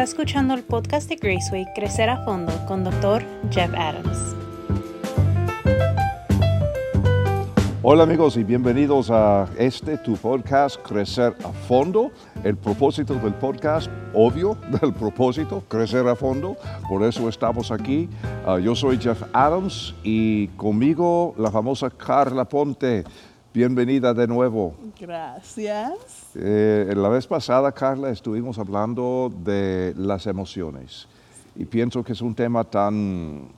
Está escuchando el podcast de Graceway Crecer a Fondo con Dr. Jeff Adams. Hola amigos y bienvenidos a este tu podcast Crecer a Fondo. El propósito del podcast, obvio, del propósito, crecer a fondo. Por eso estamos aquí. Ah, yo soy Jeff Adams y conmigo la famosa Carla Ponte. Bienvenida de nuevo. Gracias. Eh, la vez pasada, Carla, estuvimos hablando de las emociones y pienso que es un tema tan,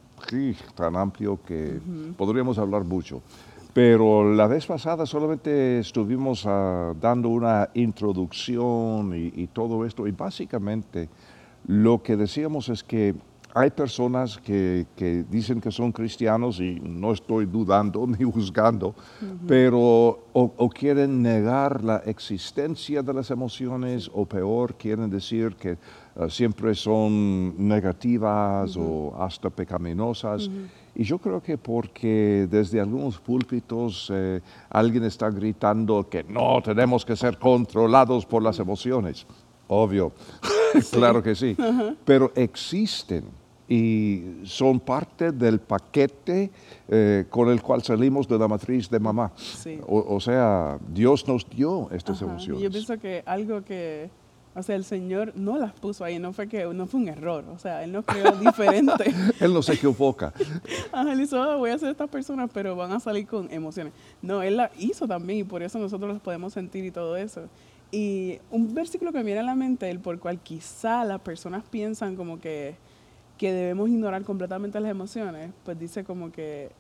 tan amplio que podríamos hablar mucho. Pero la vez pasada solamente estuvimos ah, dando una introducción y, y todo esto y básicamente lo que decíamos es que hay personas que, que, dicen que son cristianos y no estoy dudando ni juzgando, pero o, o, quieren negar la existencia de las emociones o peor, quieren decir que uh, siempre son negativas o hasta pecaminosas. Y yo creo que porque desde algunos púlpitos eh, alguien está gritando que no tenemos que ser controlados por las emociones. Obvio, claro que sí, pero existen y son parte del paquete eh, con el cual salimos de la matriz de mamá. Sí. O, o, sea, Dios nos dio estas Ajá. emociones. Yo pienso que algo que, o sea, el Señor no las puso ahí, no fue que no fue un error, o sea, Él nos creó diferente. él no se equivoca. Ajá, él hizo, "Oh, voy a hacer estas personas, pero van a salir con emociones. No, Él las hizo también y por eso nosotros las podemos sentir y todo eso. Y un versículo que me viene a la mente, el por cual quizá las personas piensan como que que debemos ignorar completamente las emociones, pues dice como que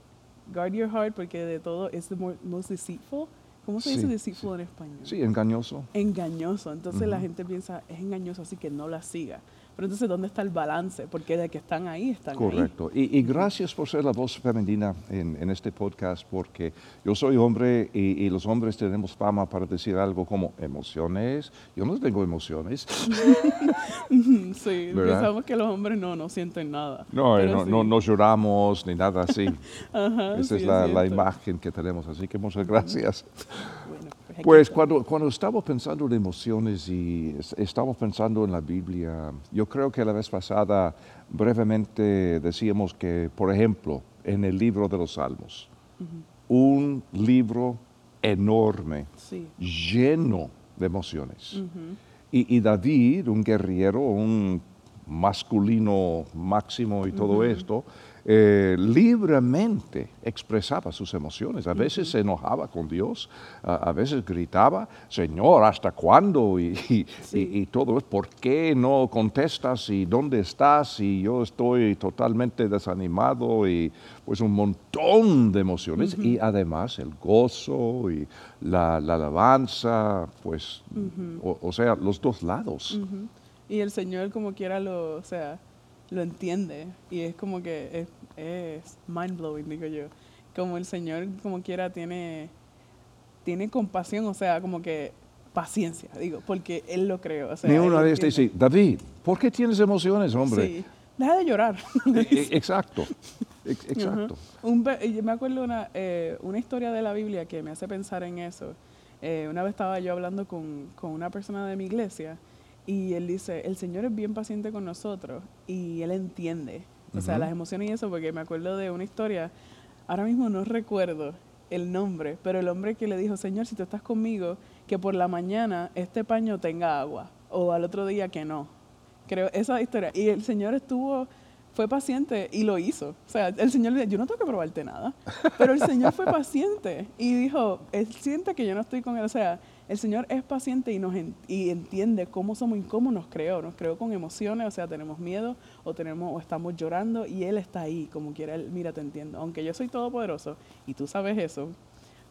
guard your heart porque de todo es the more- most deceitful. ¿Cómo se dice Sí, deceitful sí. en español? Sí, engañoso. Engañoso. Entonces la gente piensa, es engañoso, así que no la siga. Pero entonces, ¿dónde está el balance? Porque de que están ahí, están ahí. Correcto. Y, y gracias por ser la voz femenina en, en este podcast, porque yo soy hombre y, y los hombres tenemos fama para decir algo como emociones. Yo no tengo emociones. Sí, ¿Verdad? pensamos que los hombres no, no sienten nada. No, eh, no, sí. no, no lloramos ni nada así. Ajá, Esa sí, es la, la cierto. imagen que tenemos, así que muchas gracias. Bueno, pues cuando, cuando estamos pensando en emociones y es- estamos pensando en la Biblia, yo creo que la vez pasada brevemente decíamos que, por ejemplo, en el libro de los Salmos, un libro enorme, Sí. lleno de emociones. Ujú. Y, y David, un guerrero, un masculino máximo y todo esto, eh, libremente expresaba sus emociones. A veces se enojaba con Dios, a, a veces gritaba, Señor, ¿hasta cuándo? Y, y- Sí. y- y todo es, ¿por qué no contestas? ¿Y dónde estás? Y yo estoy totalmente desanimado y pues un montón de emociones. Y además el gozo y la, la alabanza, pues, o, o sea, los dos lados. Y el Señor como quiera lo, o sea, lo entiende y es como que es, es mind blowing, digo yo. Como el Señor como quiera tiene, tiene compasión, o sea, como que paciencia, digo, porque Él lo creó. O sea, Ni te entiende. dice, David, ¿por qué tienes emociones, hombre? Sí. Deja de llorar. E- Exacto, ex- exacto. Un yo me acuerdo una, eh, una historia de la Biblia que me hace pensar en eso. Eh, una vez estaba yo hablando con, con una persona de mi iglesia y él dice, el Señor es bien paciente con nosotros y Él entiende. O sea, Ujú. las emociones y eso, porque me acuerdo de una historia, ahora mismo no recuerdo el nombre, pero el hombre que le dijo, Señor, si tú estás conmigo, que por la mañana este paño tenga agua o al otro día que no. Creo, esa historia. Y el Señor estuvo, fue paciente y lo hizo. O sea, el Señor le dijo, yo no tengo que probarte nada. Pero el Señor fue paciente y dijo, él siente que yo no estoy con él. O sea, el Señor es paciente y nos en- y entiende cómo somos y cómo nos creó. Nos creó con emociones, o sea, tenemos miedo o tenemos o estamos llorando y Él está ahí, como quiera. Él, mira, te entiendo. Aunque yo soy todopoderoso y tú sabes eso,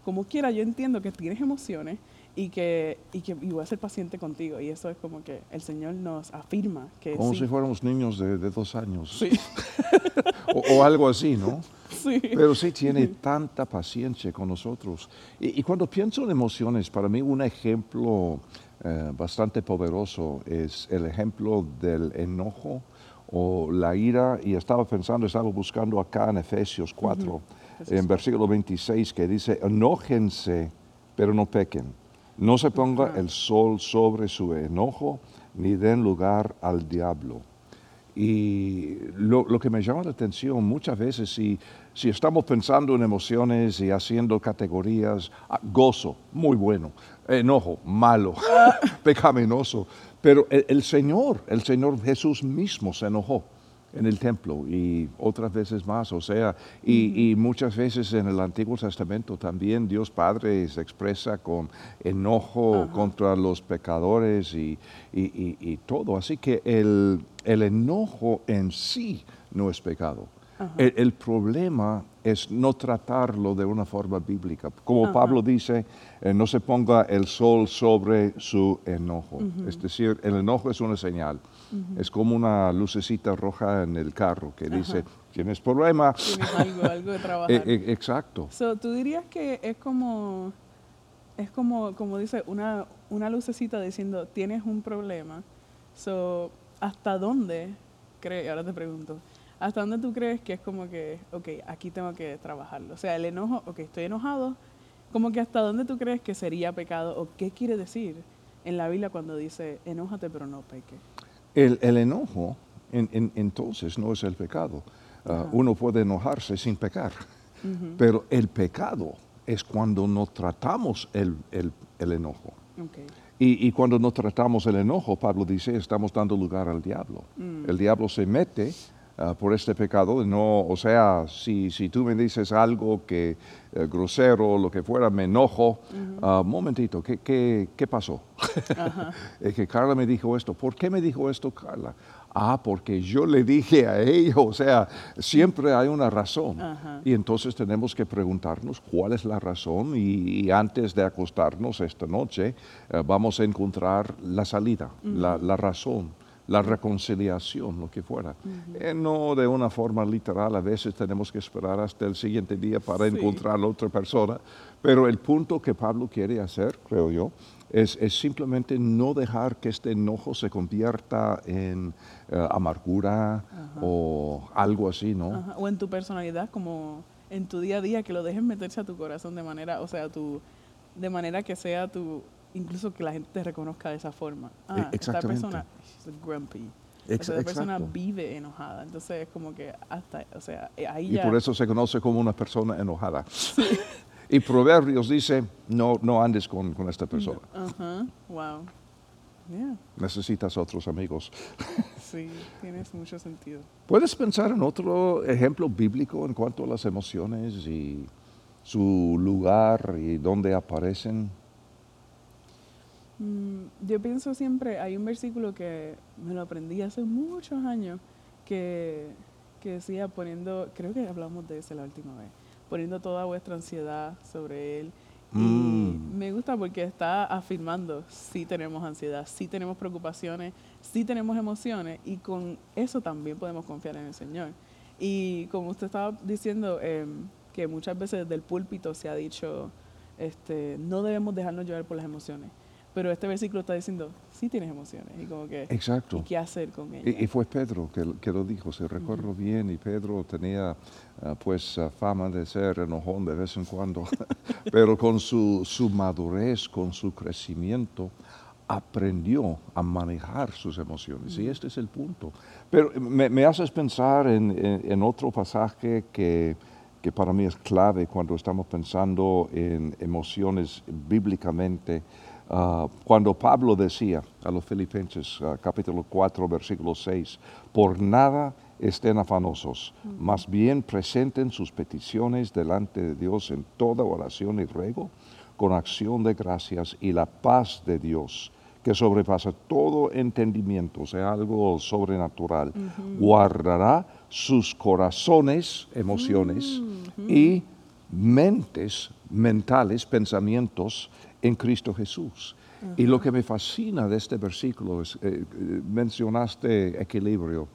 como quiera, yo entiendo que tienes emociones y que, y que y voy a ser paciente contigo. Y eso es como que el Señor nos afirma que Como sí. si fuéramos niños de, de dos años. Sí, O, o algo así, ¿no? Sí. Pero sí tiene tanta paciencia con nosotros. Y, y cuando pienso en emociones, para mí un ejemplo eh, bastante poderoso es el ejemplo del enojo o la ira. Y estaba pensando, estaba buscando acá en Efesios 4, Efesios en versículo 26, que dice, enójense, pero no pequen. No se ponga el sol sobre su enojo, ni den lugar al diablo. Y lo, lo, que me llama la atención muchas veces, si, si estamos pensando en emociones y haciendo categorías, ah, gozo, muy bueno, enojo, malo, pecaminoso, pero el, el, Señor, el Señor Jesús mismo se enojó en el templo y otras veces más, o sea, y, y, muchas veces en el Antiguo Testamento también Dios Padre se expresa con enojo Ajá. contra los pecadores y, y, y, todo. Así que el, el enojo en sí no es pecado. El, el, problema es no tratarlo de una forma bíblica. Como Ajá. Pablo dice, eh, no se ponga el sol sobre su enojo. Es decir, el enojo es una señal. Es como una lucecita roja en el carro que dice, tienes problema. Tienes algo, algo de trabajar. Eh, eh, exacto. So, ¿Tú dirías que es como, es como, como dice, una, una lucecita diciendo, tienes un problema? So, ¿Hasta dónde crees, ahora te pregunto, ¿hasta dónde tú crees que es como que, ok, aquí tengo que trabajarlo? O sea, el enojo, ok, estoy enojado, como que hasta dónde tú crees que sería pecado o qué quiere decir en la Biblia cuando dice, enójate pero no peque? El, el enojo, en, en, entonces, no es el pecado. Uh, uno puede enojarse sin pecar, Ujú, pero el pecado es cuando no tratamos el, el, el enojo. ok. Y, y cuando no tratamos el enojo, Pablo dice, estamos dando lugar al diablo. Mm. El diablo se mete ah, por este pecado, no, o sea, si, si tú me dices algo que eh, grosero, lo que fuera, me enojo, ah, momentito, ¿qué, qué, qué pasó? Es que Carla me dijo esto. ¿Por qué me dijo esto, Carla? Ah, porque yo le dije a ella, o sea, siempre hay una razón. Ajá. Y entonces tenemos que preguntarnos cuál es la razón y, y antes de acostarnos esta noche eh, vamos a encontrar la salida, la, la razón, la reconciliación, lo que fuera. Eh, no de una forma literal, a veces tenemos que esperar hasta el siguiente día para Sí. encontrar a la otra persona, pero el punto que Pablo quiere hacer, creo yo, es, es simplemente no dejar que este enojo se convierta en eh, amargura o algo así, ¿no? Ajá, O en tu personalidad, como en tu día a día, que lo dejes meterse a tu corazón de manera, o sea, tu, de manera que sea tu, incluso que la gente te reconozca de esa forma. Ah, esta E, exactamente. persona es grumpy. Ex- esta persona vive enojada. Entonces es como que hasta, o sea, eh, ahí Y ya. por eso se conoce como una persona enojada. y Proverbios dice, no, no andes con, con esta persona. Ajá, wow. Yeah, Necesitas otros amigos. sí, tienes mucho sentido. ¿Puedes pensar en otro ejemplo bíblico en cuanto a las emociones y su lugar y dónde aparecen? Mm, yo pienso siempre, hay un versículo que me lo aprendí hace muchos años, que, que decía poniendo, creo que hablamos de ese la última vez, poniendo toda vuestra ansiedad sobre Él. Y Mm. me gusta porque está afirmando, sí tenemos ansiedad, sí tenemos preocupaciones, sí tenemos emociones y con eso también podemos confiar en el Señor. Y como usted estaba diciendo, em, que muchas veces desde el púlpito se ha dicho, este, no debemos dejarnos llevar por las emociones. Pero este versículo está diciendo, sí tienes emociones. Y como que, Exacto. ¿y qué hacer con ellas? Y, y fue Pedro que, que lo dijo, si recuerdo bien, y Pedro tenía ah, pues ah, fama de ser enojón de vez en cuando, pero con su, su madurez, con su crecimiento, aprendió a manejar sus emociones. Y este es el punto. Pero me, me haces pensar en, en- en otro pasaje que, que para mí es clave cuando estamos pensando en emociones bíblicamente. Ah, cuando Pablo decía a los filipenses, ah, capítulo 4, versículo 6, por nada estén afanosos, más bien presenten sus peticiones delante de Dios en toda oración y ruego, con acción de gracias y la paz de Dios, que sobrepasa todo entendimiento, o sea, algo sobrenatural, guardará sus corazones, emociones, y mentes mentales, pensamientos en Cristo Jesús. Y lo que me fascina de este versículo es, eh, eh, mencionaste equilibrio,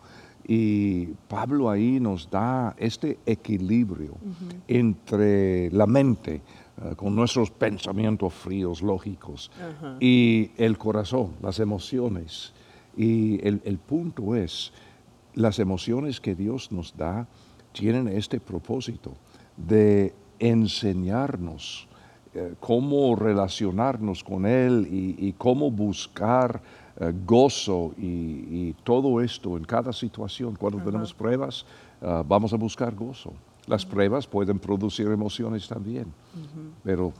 y Pablo ahí nos da este equilibrio entre la mente, eh, con nuestros pensamientos fríos, lógicos, Ajá. y el corazón, las emociones. Y el, el punto es, las emociones que Dios nos da tienen este propósito de enseñarnos eh, cómo relacionarnos con Él y, cómo buscar eh, gozo y, todo esto en cada situación. Cuando tenemos pruebas, ah, vamos a buscar gozo. Las pruebas pueden producir emociones también, pero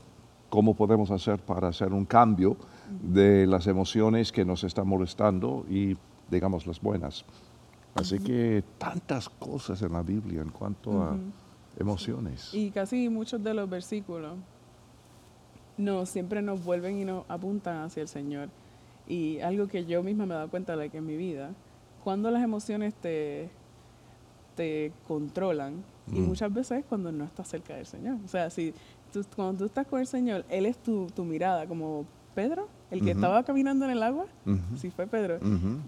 ¿cómo podemos hacer para hacer un cambio de las emociones que nos están molestando y, digamos, las buenas? Así que tantas cosas en la Biblia en cuanto a emociones. Y casi muchos de los versículos no, siempre nos vuelven y nos apuntan hacia el Señor. Y algo que yo misma me he dado cuenta de que en mi vida, cuando las emociones te, te controlan, y mm. muchas veces cuando no estás cerca del Señor. O sea, si cuando tú estás con el Señor, Él es tu, tu mirada, como Pedro, el que estaba caminando en el agua, si fue Pedro.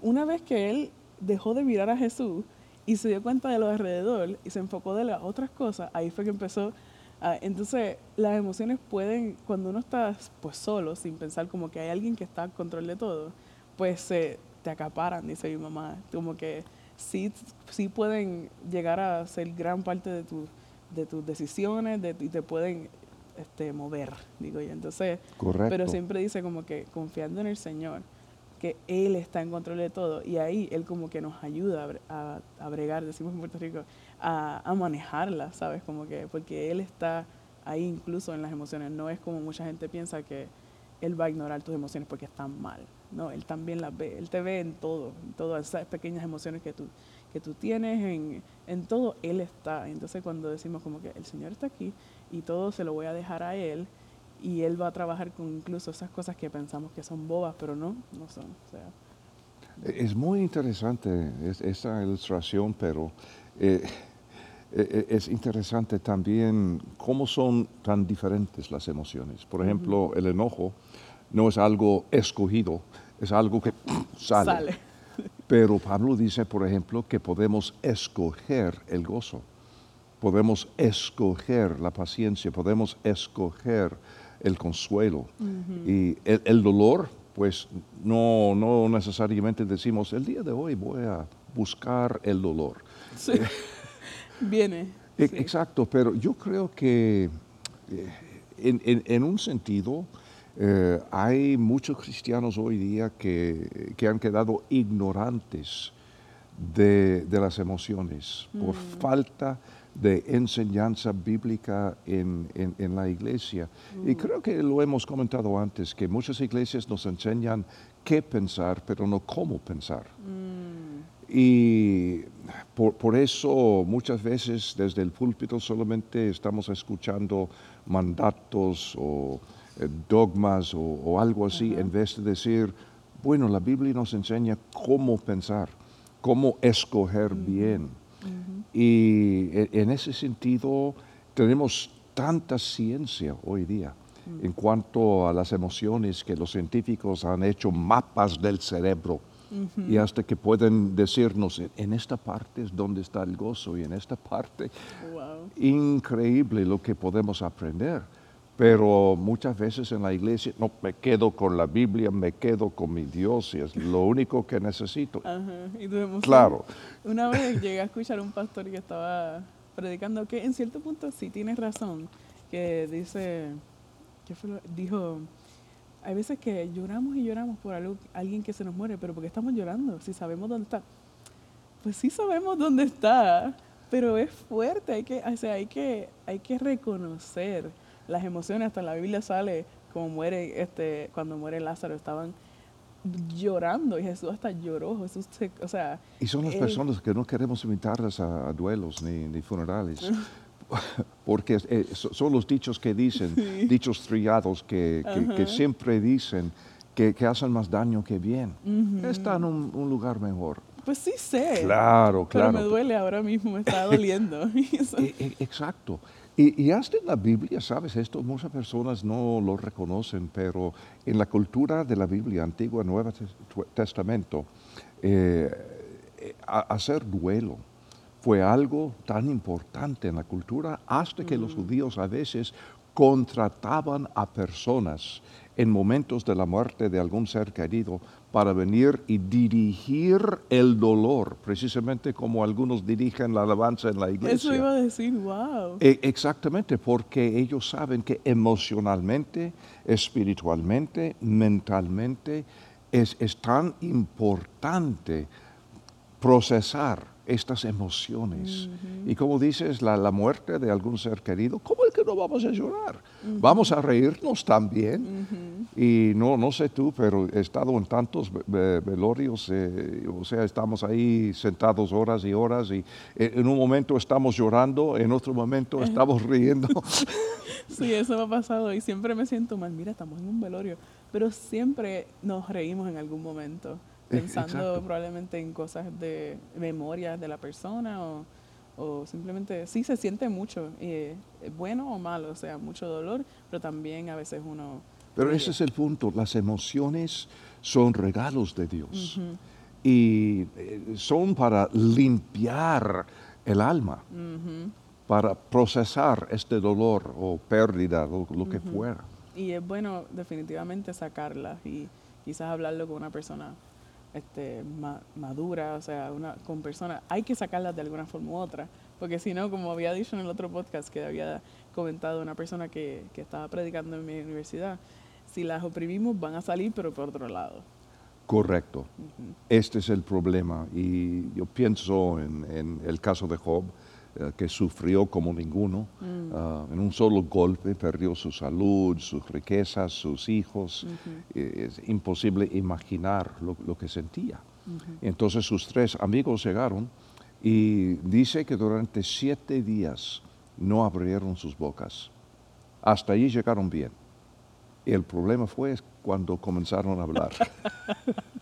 Una vez que Él dejó de mirar a Jesús y se dio cuenta de lo alrededor y se enfocó de las otras cosas, ahí fue que empezó Ah, entonces, las emociones pueden, cuando uno está pues solo, sin pensar como que hay alguien que está al control de todo, pues se te acaparan, dice mi mamá. Como que sí, sí pueden llegar a ser gran parte de, tu, de tus decisiones de, y te pueden este, mover, digo yo. Entonces, pero siempre dice como que confiando en el Señor, que Él está en control de todo y ahí Él como que nos ayuda a, a bregar, decimos en Puerto Rico, a, a manejarla, ¿sabes? Como que, porque Él está ahí incluso en las emociones, no es como mucha gente piensa que Él va a ignorar tus emociones porque están mal, no, Él también las ve, Él te ve en todo, en todas esas pequeñas emociones que tú, que tú tienes, en, en todo Él está. Entonces cuando decimos como que el Señor está aquí y todo se lo voy a dejar a Él, y él va a trabajar con incluso esas cosas que pensamos que son bobas, pero no, no son. Es muy interesante esa ilustración, pero eh, es interesante también cómo son tan diferentes las emociones. Por ejemplo, el enojo no es algo escogido, es algo que sale. sale. Pero Pablo dice, por ejemplo, que podemos escoger el gozo, podemos escoger la paciencia, podemos escoger el consuelo. Y el, dolor, pues no, no necesariamente decimos, el día de hoy voy a buscar el dolor. Sí. Viene. E, exacto, pero yo creo que eh, en, un sentido eh, hay muchos cristianos hoy día que, han quedado ignorantes de, las emociones por mm. falta de enseñanza bíblica en, la iglesia. Y mm. creo que lo hemos comentado antes, que muchas iglesias nos enseñan qué pensar, pero no cómo pensar. Mm. Y por, eso muchas veces desde el púlpito solamente estamos escuchando mandatos o eh, dogmas o, algo así, en vez de decir, bueno, la Biblia nos enseña cómo pensar, cómo escoger mm. bien. Y e, en ese sentido tenemos tanta ciencia hoy día mm. en cuanto a las emociones que los científicos han hecho mapas del cerebro y hasta que pueden decirnos en esta parte es donde está el gozo y en esta parte increíble lo que podemos aprender pero muchas veces en la iglesia, no, me quedo con la Biblia, me quedo con mi Dios y es lo único que necesito. claro. Una vez llegué a escuchar a un pastor que estaba predicando que en cierto punto sí tienes razón, que dice, ¿qué fue dijo, hay veces que lloramos y lloramos por algo, alguien que se nos muere, pero ¿por qué estamos llorando? Si sabemos dónde está. Pues sí sabemos dónde está, pero es fuerte, hay que, o sea, hay que, hay que reconocer las emociones, hasta en la Biblia sale como muere, este, cuando muere Lázaro, estaban llorando y Jesús hasta lloró. Jesús o sea, y son las personas que no queremos invitarlas a, duelos ni, funerales. Porque eh, son los dichos que dicen, dichos triados que, que, siempre dicen que, que, hacen más daño que bien. Están en un, lugar mejor. Pues sí sé. Claro, claro. Pero me duele ahora mismo, me está doliendo. E, e, exacto. Y, hasta en la Biblia, ¿sabes? Esto muchas personas no lo reconocen, pero en la cultura de la Biblia, Antiguo y Nuevo Testamento, eh, hacer duelo fue algo tan importante en la cultura hasta que los judíos a veces contrataban a personas en momentos de la muerte de algún ser querido para venir y dirigir el dolor, precisamente como algunos dirigen la alabanza en la iglesia. Eso iba a decir, wow. E- exactamente, porque ellos saben que emocionalmente, espiritualmente, mentalmente, es, es tan importante procesar estas emociones. Y como dices, la, la muerte de algún ser querido, ¿cómo es que no vamos a llorar? Vamos a reírnos también. Y no, no sé tú, pero he estado en tantos ve- ve- velorios, eh, o sea, estamos ahí sentados horas y horas y eh, en un momento estamos llorando, en otro momento estamos riendo. Sí, eso me ha pasado y siempre me siento mal. Mira, estamos en un velorio, pero siempre nos reímos en algún momento, pensando exacto. probablemente en cosas de memorias de la persona o, o simplemente, sí se siente mucho, eh, bueno o malo, o sea, mucho dolor, pero también a veces uno... Pero ese es el punto, las emociones son regalos de Dios y eh, son para limpiar el alma, para procesar este dolor o pérdida o lo que fuera. Y es bueno definitivamente sacarlas y quizás hablarlo con una persona este, ma- madura, o sea, una, con personas, hay que sacarlas de alguna forma u otra, porque si no, como había dicho en el otro podcast que había comentado una persona que, que estaba predicando en mi universidad, si las oprimimos van a salir pero por otro lado. Correcto. Este es el problema. Y yo pienso en, en el caso de Job, que sufrió como ninguno. Ah, en un solo golpe perdió su salud, sus riquezas, sus hijos. Eh, es imposible imaginar lo, lo que sentía. Entonces sus tres amigos llegaron y dice que durante siete días no abrieron sus bocas. Hasta allí llegaron bien. El problema fue cuando comenzaron a hablar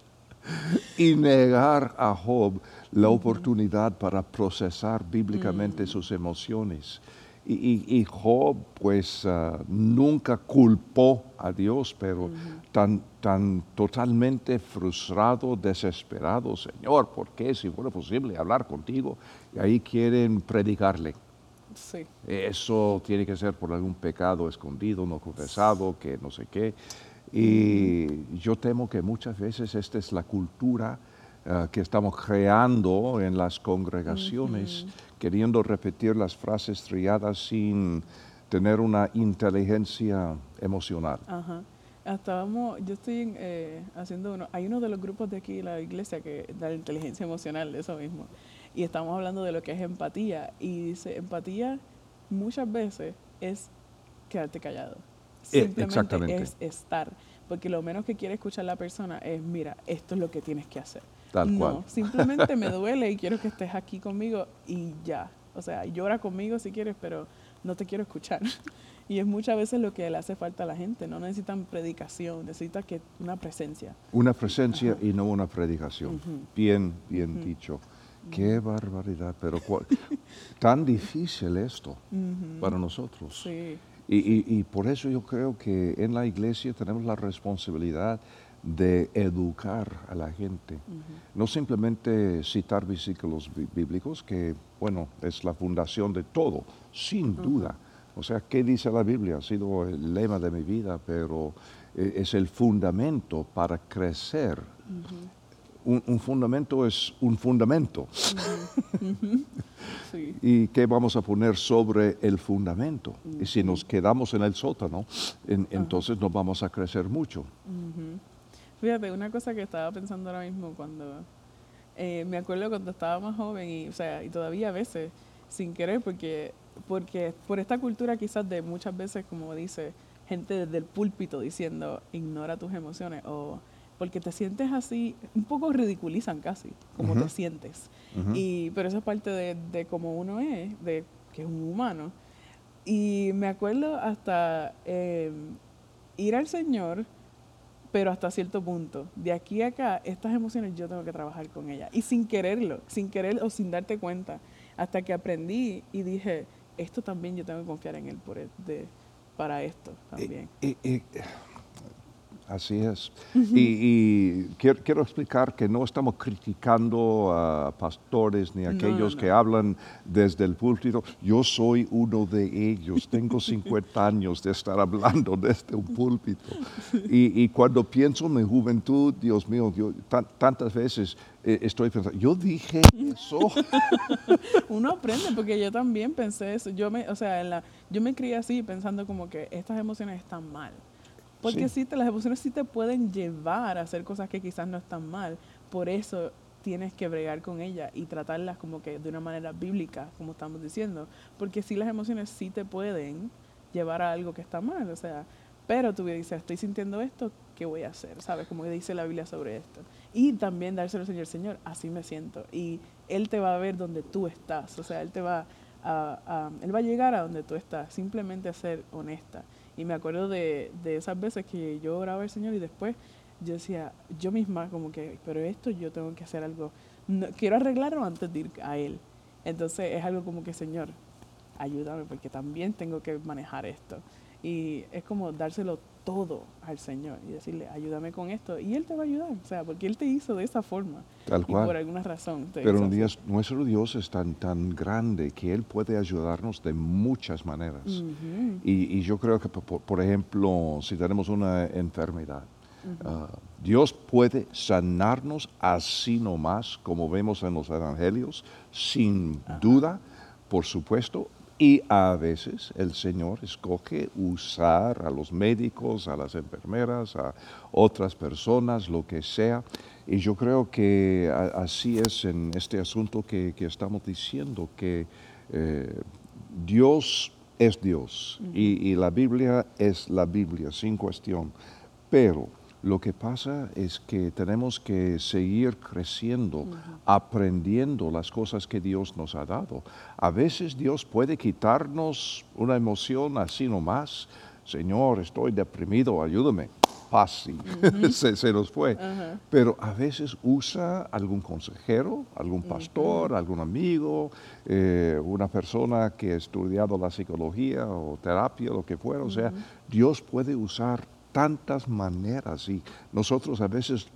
y negar a Job la oportunidad para procesar bíblicamente sus emociones. Y, y- y Job, pues, ah, nunca culpó a Dios, pero tan, tan totalmente frustrado, desesperado, Señor, ¿por qué? Si fuera posible hablar contigo, y ahí quieren predicarle. Sí. Eso tiene que ser por algún pecado escondido, no confesado, que no sé qué. Y yo temo que muchas veces esta es la cultura eh, que estamos creando en las congregaciones, queriendo repetir las frases trilladas sin tener una inteligencia emocional. Ajá. Estábamos, yo estoy eh, haciendo uno, hay uno de los grupos de aquí, la iglesia, que da la inteligencia emocional, de eso mismo. Y estamos hablando de lo que es empatía. Y dice, empatía muchas veces es quedarte callado. Eh, Simplemente exactamente. es estar. Porque lo menos que quiere escuchar la persona es, mira, esto es lo que tienes que hacer. Tal no, cual. simplemente me duele y quiero que estés aquí conmigo y ya. O sea, llora conmigo si quieres, pero no te quiero escuchar. Y es muchas veces lo que le hace falta a la gente. No necesitan predicación, necesitan que una presencia. Una presencia y no una predicación. Bien, bien dicho. Qué barbaridad, pero cuál- tan difícil esto para nosotros. Sí. Y, y- y por eso yo creo que en la iglesia tenemos la responsabilidad de educar a la gente. No simplemente citar versículos bí- bíblicos, que, bueno, es la fundación de todo, sin duda. O sea, ¿qué dice la Biblia? Ha sido el lema de mi vida, pero eh, es el fundamento para crecer. Un, un fundamento es un fundamento. Sí. ¿Y qué vamos a poner sobre el fundamento? Y si nos quedamos en el sótano, en- entonces no vamos a crecer mucho. Fíjate, una cosa que estaba pensando ahora mismo cuando eh, me acuerdo cuando estaba más joven y, o sea, y todavía a veces sin querer porque porque por esta cultura quizás de muchas veces como dice gente desde el púlpito diciendo ignora tus emociones o porque te sientes así, un poco ridiculizan casi como te sientes. y, pero eso es parte de, de cómo uno es, de que es un humano. Y me acuerdo hasta eh, ir al Señor, pero hasta cierto punto. De aquí a acá, estas emociones yo tengo que trabajar con ellas. Y sin quererlo, sin querer o sin darte cuenta, hasta que aprendí y dije, esto también yo tengo que confiar en Él por de- para esto también. Eh, eh, Así es. Y, y quiero, quiero explicar que no estamos criticando a pastores ni a aquellos no, que hablan desde el púlpito. Yo soy uno de ellos. Tengo 50 años de estar hablando desde un púlpito. Y, y cuando pienso en mi juventud, Dios mío, yo tan- tantas veces eh, estoy pensando, yo dije eso. Uno aprende porque yo también pensé eso. Yo me, o sea, la, yo me crié así pensando como que estas emociones están mal. Porque Sí. sí, te, las emociones sí te pueden llevar a hacer cosas que quizás no están mal. Por eso tienes que bregar con ellas y tratarlas como que de una manera bíblica, como estamos diciendo. Porque sí las emociones sí te pueden llevar a algo que está mal. O sea, pero tú dices, estoy sintiendo esto, ¿qué voy a hacer? ¿Sabes? Como dice la Biblia sobre esto. Y también dárselo al Señor, Señor, así me siento. Y Él te va a ver donde tú estás. O sea, Él te va a, a- Él va a llegar a donde tú estás. Simplemente a ser honesta. Y me acuerdo de, de esas veces que yo oraba al Señor y después yo decía, yo misma como que, pero esto yo tengo que hacer algo. No- quiero arreglarlo antes de ir a Él. Entonces es algo como que, Señor, ayúdame porque también tengo que manejar esto. Y es como dárselo todo al Señor y decirle, ayúdame con esto. Y Él te va a ayudar, o sea, porque Él te hizo de esa forma. Tal Y cual. por alguna razón. te Pero hizo día nuestro Dios es tan, tan grande que Él puede ayudarnos de muchas maneras. Y, y yo creo que, por, por ejemplo, si tenemos una enfermedad, ah, Dios puede sanarnos así nomás, como vemos en los evangelios, sin duda, por supuesto. Y a veces el Señor escoge usar a los médicos, a las enfermeras, a otras personas, lo que sea. Y yo creo que así es en este asunto que, que estamos diciendo, que eh, Dios es Dios y, y la Biblia es la Biblia, sin cuestión. Pero lo que pasa es que tenemos que seguir creciendo, aprendiendo las cosas que Dios nos ha dado. A veces Dios puede quitarnos una emoción así nomás. Señor, estoy deprimido, ayúdame. Paz, y se, se nos fue. Pero a veces usa algún consejero, algún pastor, algún amigo, eh, una persona que ha estudiado la psicología o terapia, lo que fuera. O sea, Dios puede usar tantas maneras y nosotros a veces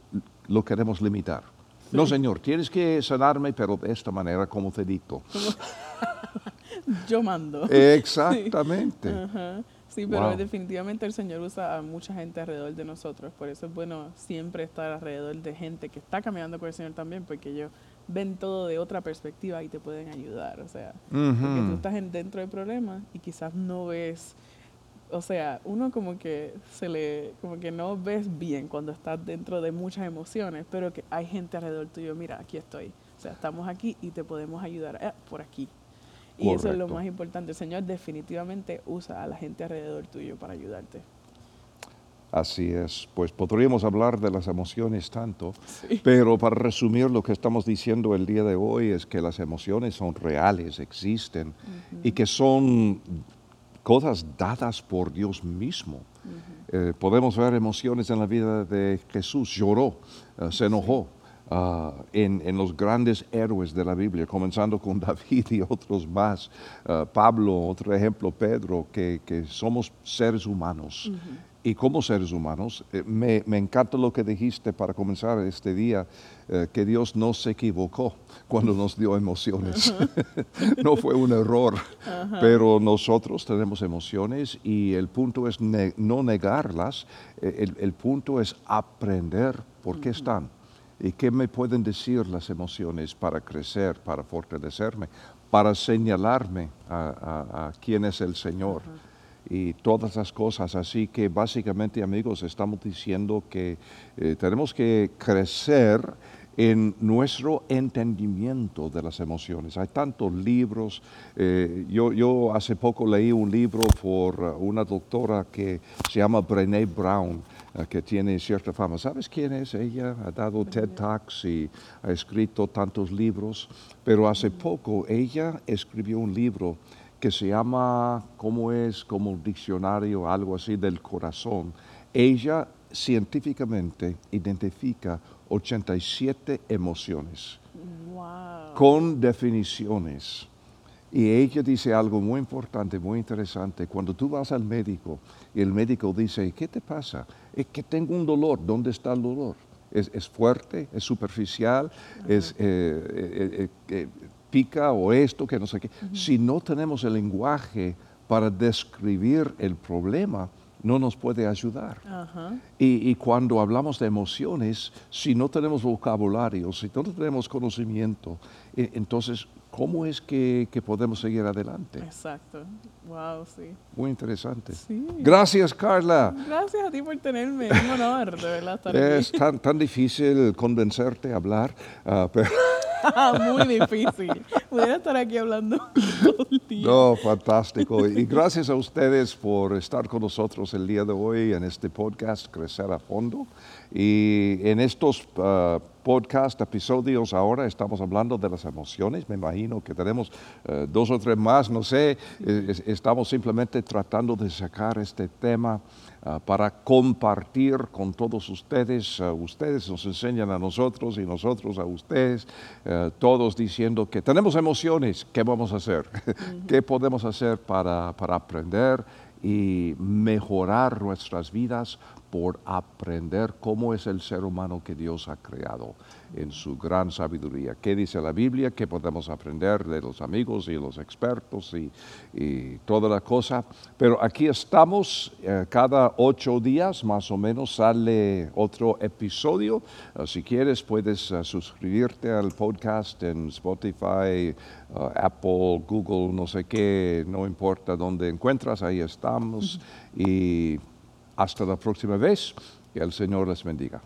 lo queremos limitar. No, Señor, tienes que sanarme, pero de esta manera, como te dicto. Yo mando. Exactamente. Ajá. Sí, pero Wow. definitivamente el Señor usa a mucha gente alrededor de nosotros. Por eso es bueno siempre estar alrededor de gente que está caminando con el Señor también, porque ellos ven todo de otra perspectiva y te pueden ayudar. O sea, porque tú estás en- dentro del problema y quizás no ves, o sea, uno como que se le, como que no ves bien cuando estás dentro de muchas emociones, pero que hay gente alrededor tuyo, mira, aquí estoy. O sea, estamos aquí y te podemos ayudar eh, por aquí. Y eso es lo más importante. El Señor definitivamente usa a la gente alrededor tuyo para ayudarte. Así es, pues podríamos hablar de las emociones tanto, pero para resumir lo que estamos diciendo el día de hoy es que las emociones son reales, existen y que son cosas dadas por Dios mismo. Eh, podemos ver emociones en la vida de Jesús, lloró, eh, se enojó. ah, en, en los grandes héroes de la Biblia, comenzando con David y otros más. Ah, Pablo, otro ejemplo, Pedro, que, que somos seres humanos. Y como seres humanos, eh, me, me encanta lo que dijiste para comenzar este día, eh, que Dios no se equivocó cuando nos dio emociones. no fue un error, pero nosotros tenemos emociones y el punto es ne- no negarlas, eh, el, el punto es aprender por qué están y qué me pueden decir las emociones para crecer, para fortalecerme, para señalarme a, a- a quién es el Señor y todas las cosas. Así que básicamente, amigos, estamos diciendo que eh, tenemos que crecer en nuestro entendimiento de las emociones. Hay tantos libros. eh, yo, yo hace poco leí un libro por uh, una doctora que se llama Brené Brown, uh, que tiene cierta fama. ¿Sabes quién es ella? Ha dado TED Talks y ha escrito tantos libros, pero hace poco ella escribió un libro que se llama, ¿cómo es? Como un diccionario, algo así del corazón. Ella científicamente identifica 87 emociones Wow. con definiciones. Y ella dice algo muy importante, muy interesante. Cuando tú vas al médico y el médico dice, ¿qué te pasa? Es que tengo un dolor. ¿Dónde está el dolor? ¿Es, fuerte? ¿Es superficial? ¿Es eh, eh, eh, pica o esto? Que no sé qué. Si no tenemos el lenguaje para describir el problema, no nos puede ayudar. Y, cuando hablamos de emociones, si no tenemos vocabulario, si no tenemos conocimiento, entonces ¿cómo es que, podemos seguir adelante? Exacto. Wow, sí. Muy interesante. Gracias, Carla. Gracias a ti por tenerme. Es un honor, de verdad, estar Es Tan, tan difícil convencerte a hablar, uh, pero... Muy difícil. Pudiera estar aquí hablando todo el día. No, fantástico. Y gracias a ustedes por estar con nosotros el día de hoy en este podcast Crecer a Fondo. Y en estos uh, podcast, episodios ahora estamos hablando de las emociones. Me imagino que tenemos uh, dos o tres más, no sé. estamos simplemente tratando de sacar este tema uh, para compartir con todos ustedes. ustedes nos enseñan a nosotros y nosotros a ustedes, todos diciendo que tenemos emociones. ¿Qué vamos a hacer? ¿Qué podemos hacer para, para aprender? Y mejorar nuestras vidas por aprender cómo es el ser humano que Dios ha creado en su gran sabiduría. ¿Qué dice la Biblia? ¿Qué podemos aprender de los amigos y los expertos y, toda la cosa? Pero aquí estamos, eh, cada ocho días más o menos sale otro episodio. Eh, si quieres puedes eh, suscribirte al podcast en Spotify, Apple, Google, no sé qué, no importa dónde encuentras, ahí estamos. Y hasta la próxima vez. Que el Señor les bendiga.